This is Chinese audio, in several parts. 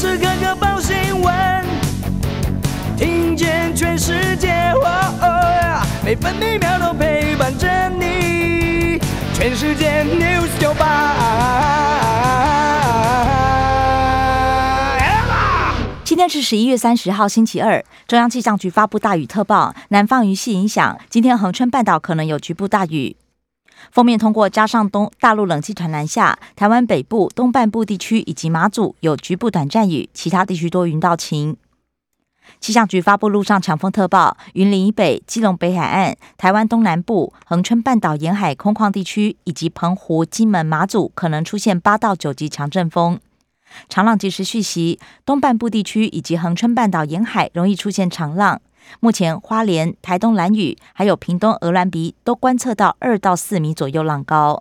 时刻刻报新闻，听见全世界，每分每秒都陪伴着你。全世界 news 九八。今天是十一月三十号，星期二。中央气象局发布大雨特报，南方雨系影响，今天恒春半岛可能有局部大雨。封面通过，加上东大陆冷气团南下，台湾北部、东半部地区以及马祖有局部短暂雨，其他地区多云到晴。气象局发布陆上强风特报，云林以北、基隆北海岸、台湾东南部、恒春半岛沿海空旷地区以及澎湖、金门、马祖可能出现八到九级强阵风，长浪及时续袭，东半部地区以及恒春半岛沿海容易出现长浪。目前，花莲、台东蓝屿，还有屏东鹅銮鼻，都观测到二到四米左右浪高。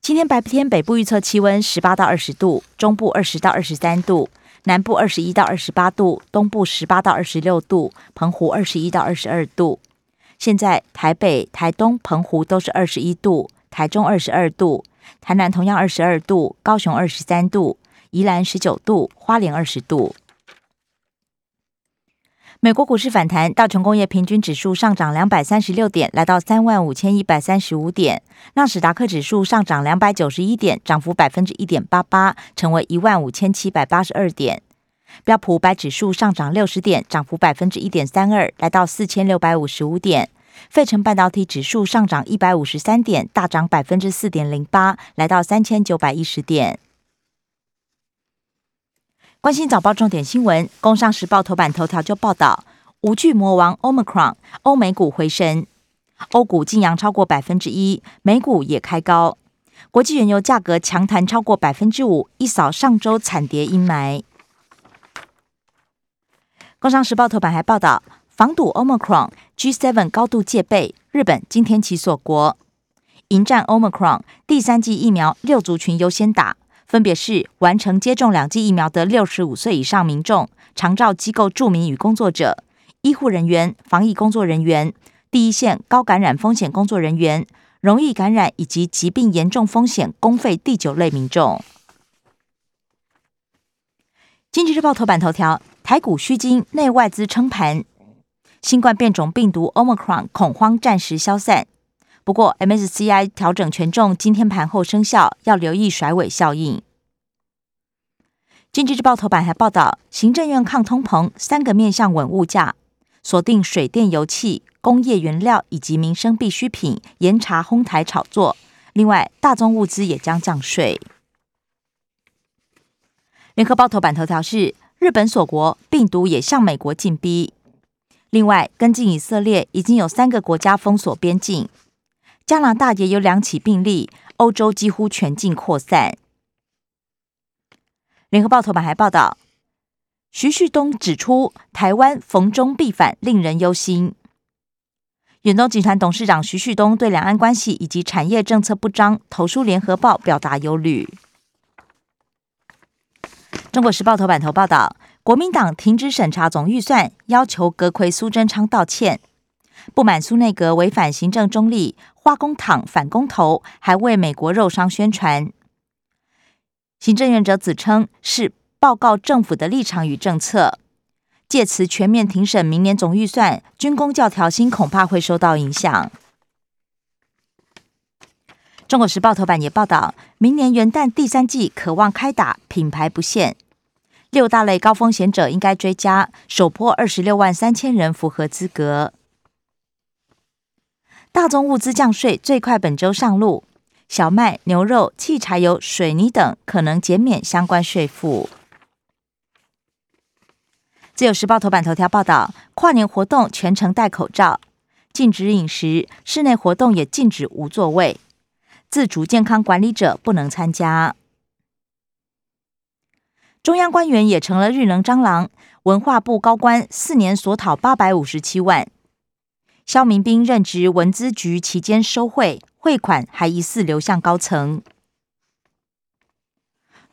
今天白天，北部预测气温十八到二十度，中部二十到二十三度，南部二十一到二十八度，东部十八到二十六度，澎湖二十一到二十二度。现在台北、台东、澎湖都是二十一度，台中二十二度，台南同样二十二度，高雄二十三度，宜兰十九度，花莲二十度。美国股市反弹，道琼工业平均指数上涨两百三十六点，来到三万五千一百三十五点；纳斯达克指数上涨两百九十一点，涨幅百分之一点八八，成为一万五千七百八十二点；标普五百指数上涨六十点，涨幅百分之一点三二，来到四千六百五十五点；费城半导体指数上涨一百五十三点，大涨百分之四点零八，来到三千九百一十点。关心早报重点新闻，《工商时报》头版头条就报道：无惧魔王 Omicron，欧美股回升，欧股净扬超过百分之一，美股也开高，国际原油价格强弹超过百分之五，一扫上周惨跌阴霾。《工商时报》头版还报道，防堵 Omicron，G7 高度戒备，日本今天起锁国，迎战 Omicron，第三季疫苗六族群优先打。分别是完成接种两剂疫苗的六十五岁以上民众、长照机构住民与工作者、医护人员、防疫工作人员、第一线高感染风险工作人员、容易感染以及疾病严重风险公费第九类民众。经济日报头版头条：台股虚惊，内外资撑盘，新冠变种病毒 Omicron 恐慌暂时消散。不过，MSCI 调整权重，今天盘后生效，要留意甩尾效应。经济日报头版还报道，行政院抗通膨三个面向稳物价，锁定水电油气、工业原料以及民生必需品，严查哄抬炒作。另外，大宗物资也将降税。联合报头版头条是日本锁国，病毒也向美国进逼。另外，跟进以色列，已经有三个国家封锁边境。加拿大也有两起病例，欧洲几乎全境扩散。联合报头版还报道，徐旭东指出，台湾逢中必反，令人忧心。远东集团董事长徐旭东对两岸关系以及产业政策不彰，投书联合报表达忧虑。中国时报头版头报道，国民党停止审查总预算，要求阁魁苏贞昌道歉。不满苏内阁违反行政中立，化工厂反公投，还为美国肉商宣传。行政院者子称是报告政府的立场与政策，借此全面庭审明年总预算，军工教调薪恐怕会受到影响。中国时报头版也报道，明年元旦第三季渴望开打，品牌不限，六大类高风险者应该追加，首波二十六万三千人符合资格。大宗物资降税最快本周上路，小麦、牛肉、汽柴油、水泥等可能减免相关税负。自由时报头版头条报道，跨年活动全程戴口罩，禁止饮食，室内活动也禁止无座位，自主健康管理者不能参加。中央官员也成了日能蟑螂，文化部高官四年所讨八百五十七万。肖明斌任职文资局期间收贿，汇款还疑似流向高层。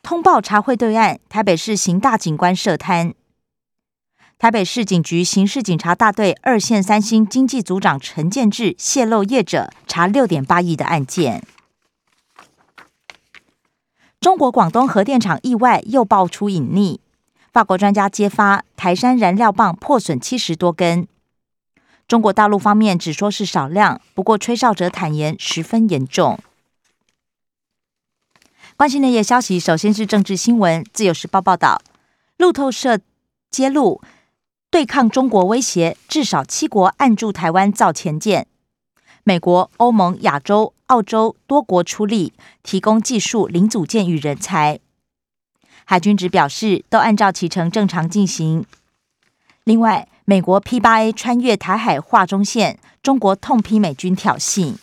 通报查贿对案，台北市刑大警官涉贪。台北市警局刑事警察大队二线三星经济组长陈建志泄露业者查六点八亿的案件。中国广东核电厂意外又爆出隐匿，法国专家揭发台山燃料棒破损七十多根。中国大陆方面只说是少量，不过吹哨者坦言十分严重。关心内页消息，首先是政治新闻。自由时报报道，路透社揭露，对抗中国威胁，至少七国按住台湾造前舰。美国、欧盟、亚洲、澳洲多国出力，提供技术、零组件与人才。海军只表示，都按照启程正常进行。另外，美国 P 八 A 穿越台海划中线，中国痛批美军挑衅。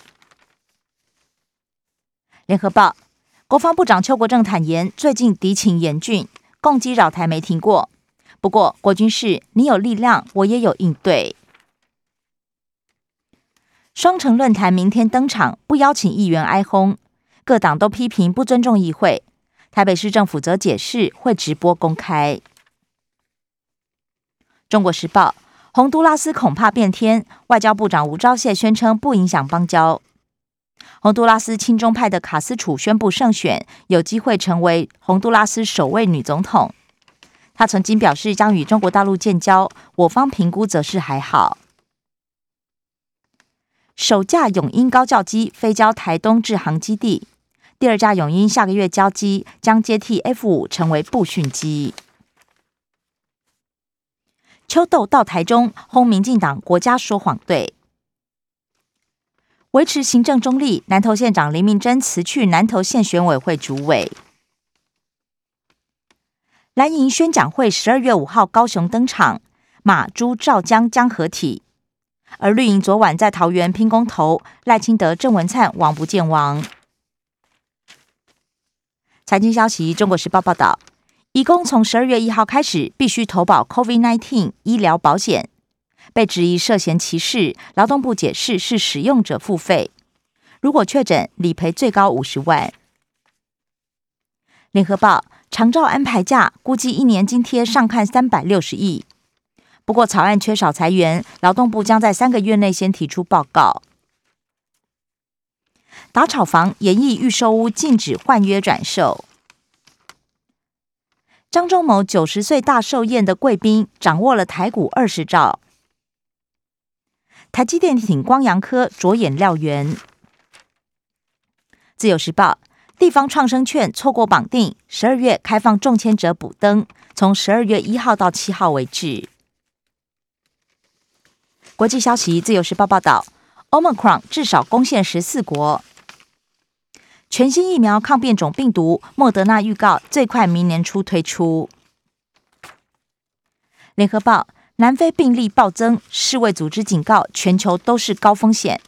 联合报，国防部长邱国正坦言，最近敌情严峻，攻击扰台没停过。不过，国军是你有力量，我也有应对。双城论坛明天登场，不邀请议员哀轰，各党都批评不尊重议会。台北市政府则解释会直播公开。中国时报：洪都拉斯恐怕变天，外交部长吴钊燮宣称不影响邦交。洪都拉斯亲中派的卡斯楚宣布胜选，有机会成为洪都拉斯首位女总统。她曾经表示将与中国大陆建交，我方评估则是还好。首架永鹰高教机飞交台东制航基地，第二架永鹰下个月交机，将接替 F 五成为步训机。秋豆到台中轰民进党国家说谎队，维持行政中立。南投县长林明珍辞去南投县选委会主委。蓝营宣讲会十二月五号高雄登场，马朱赵江将合体。而绿营昨晚在桃园拼公投，赖清德、郑文灿王不见王。财经消息，《中国时报》报道，义工从十二月一号开始必须投保 COVID-19 医疗保险，被质疑涉嫌歧视，劳动部解释是使用者付费，如果确诊理赔最高五十万。联合报长照安排假，估计一年津贴上看三百六十亿。不过，草案缺少裁员，劳动部将在三个月内先提出报告。打炒房，演绎预售屋禁止换约转售。张忠谋九十岁大寿宴的贵宾掌握了台股二十兆。台积电挺光阳科着眼料源。自由时报地方创生券错过绑定，十二月开放中签者补登，从十二月一号到七号为止。国际消息，《自由时报》报道，Omicron 至少攻陷十四国。全新疫苗抗变种病毒，莫德纳预告最快明年初推出。联合报，南非病例暴增，世卫组织警告全球都是高风险。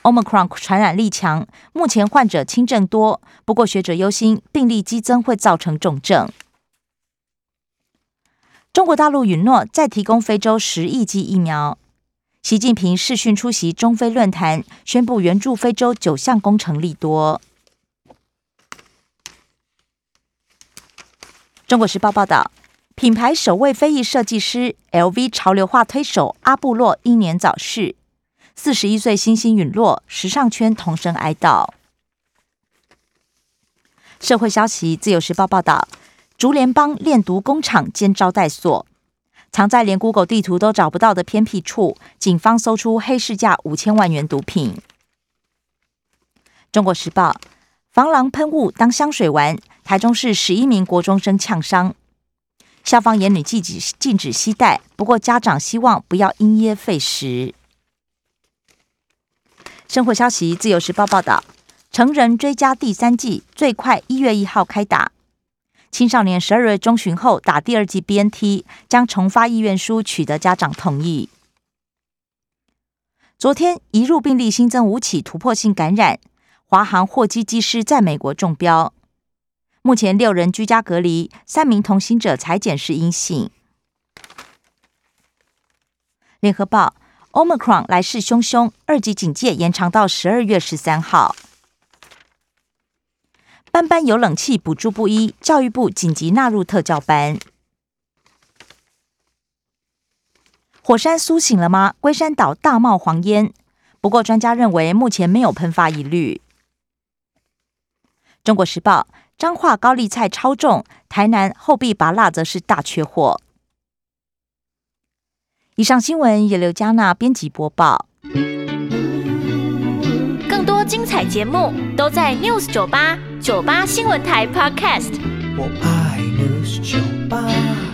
Omicron 传染力强，目前患者轻症多，不过学者忧心病例激增会造成重症。中国大陆允诺再提供非洲十亿剂疫苗。习近平视讯出席中非论坛，宣布援助非洲九项工程利多。中国时报报道，品牌首位非裔设计师 LV 潮流化推手阿布洛英年早逝，四十一岁星星陨落，时尚圈同声哀悼。社会消息，自由时报报道，竹联邦炼毒工厂兼招待所。藏在连 Google 地图都找不到的偏僻处，警方搜出黑市价五千万元毒品。中国时报：防狼喷雾当香水玩，台中市十一名国中生呛伤，校方严女禁止禁止携带，不过家长希望不要因噎废食。生活消息：自由时报报道，成人追加第三季最快一月一号开打。青少年十二月中旬后打第二季 BNT，将重发意愿书取得家长同意。昨天一入病例新增五起突破性感染，华航货机机师在美国中标。目前六人居家隔离，三名同行者裁检是阴性。联合报：Omicron 来势汹汹，二级警戒延长到十二月十三号。班班有冷气，补助不一。教育部紧急纳入特教班。火山苏醒了吗？龟山岛大冒黄烟，不过专家认为目前没有喷发疑虑。中国时报：彰化高丽菜超重，台南后壁拔辣则是大缺货。以上新闻由刘嘉娜编辑播报。更多精彩节目都在 News 九八九八新闻台 Podcast。我爱 News 酒吧。